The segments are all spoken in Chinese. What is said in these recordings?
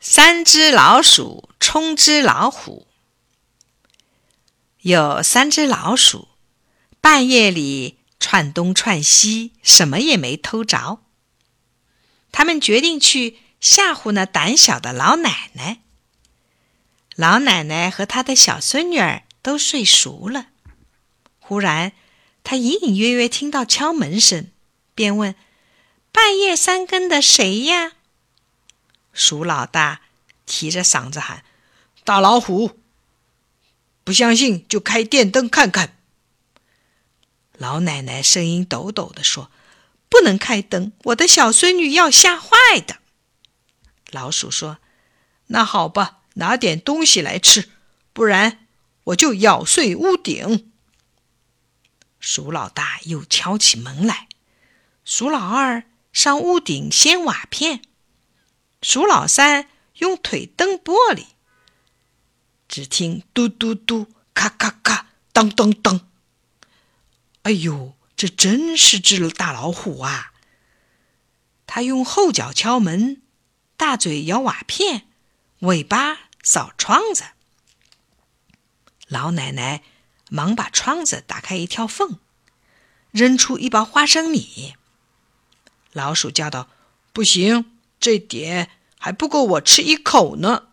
三只老鼠冲只老虎。有三只老鼠，半夜里窜东窜西，什么也没偷着。他们决定去吓唬那胆小的老奶奶。老奶奶和她的小孙女儿都睡熟了。忽然，她隐隐约约听到敲门声，便问：“半夜三更的，谁呀？”鼠老大提着嗓子喊：“大老虎！不相信就开电灯看看。”老奶奶声音抖抖地说：“不能开灯，我的小孙女要吓坏的。”老鼠说：“那好吧，拿点东西来吃，不然我就咬碎屋顶。”鼠老大又敲起门来，鼠老二上屋顶掀瓦片。鼠老三用腿蹬玻璃，只听嘟嘟嘟、咔咔咔、当当当。哎呦，这真是只大老虎啊！他用后脚敲门，大嘴咬瓦片，尾巴扫窗子。老奶奶忙把窗子打开一条缝，扔出一包花生米。老鼠叫道：“不行！”这点还不够我吃一口呢。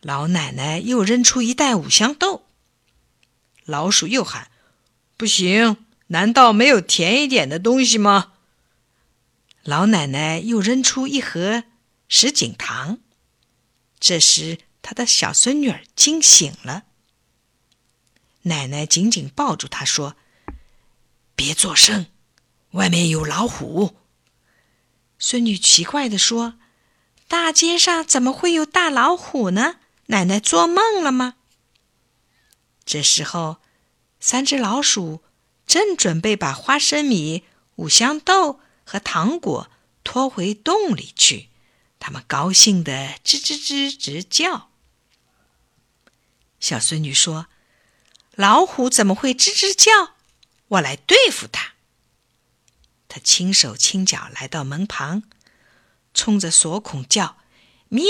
老奶奶又扔出一袋五香豆，老鼠又喊：“不行！难道没有甜一点的东西吗？”老奶奶又扔出一盒什锦糖。这时，她的小孙女儿惊醒了，奶奶紧紧抱住她说：“别作声，外面有老虎。”孙女奇怪地说：“大街上怎么会有大老虎呢？奶奶做梦了吗？”这时候，三只老鼠正准备把花生米、五香豆和糖果拖回洞里去，他们高兴的吱吱吱直叫。小孙女说：“老虎怎么会吱吱叫？我来对付它。”他轻手轻脚来到门旁，冲着锁孔叫：“喵！”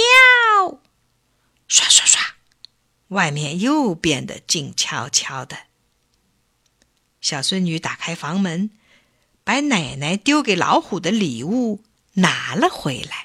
刷刷刷，外面又变得静悄悄的。小孙女打开房门，把奶奶丢给老虎的礼物拿了回来。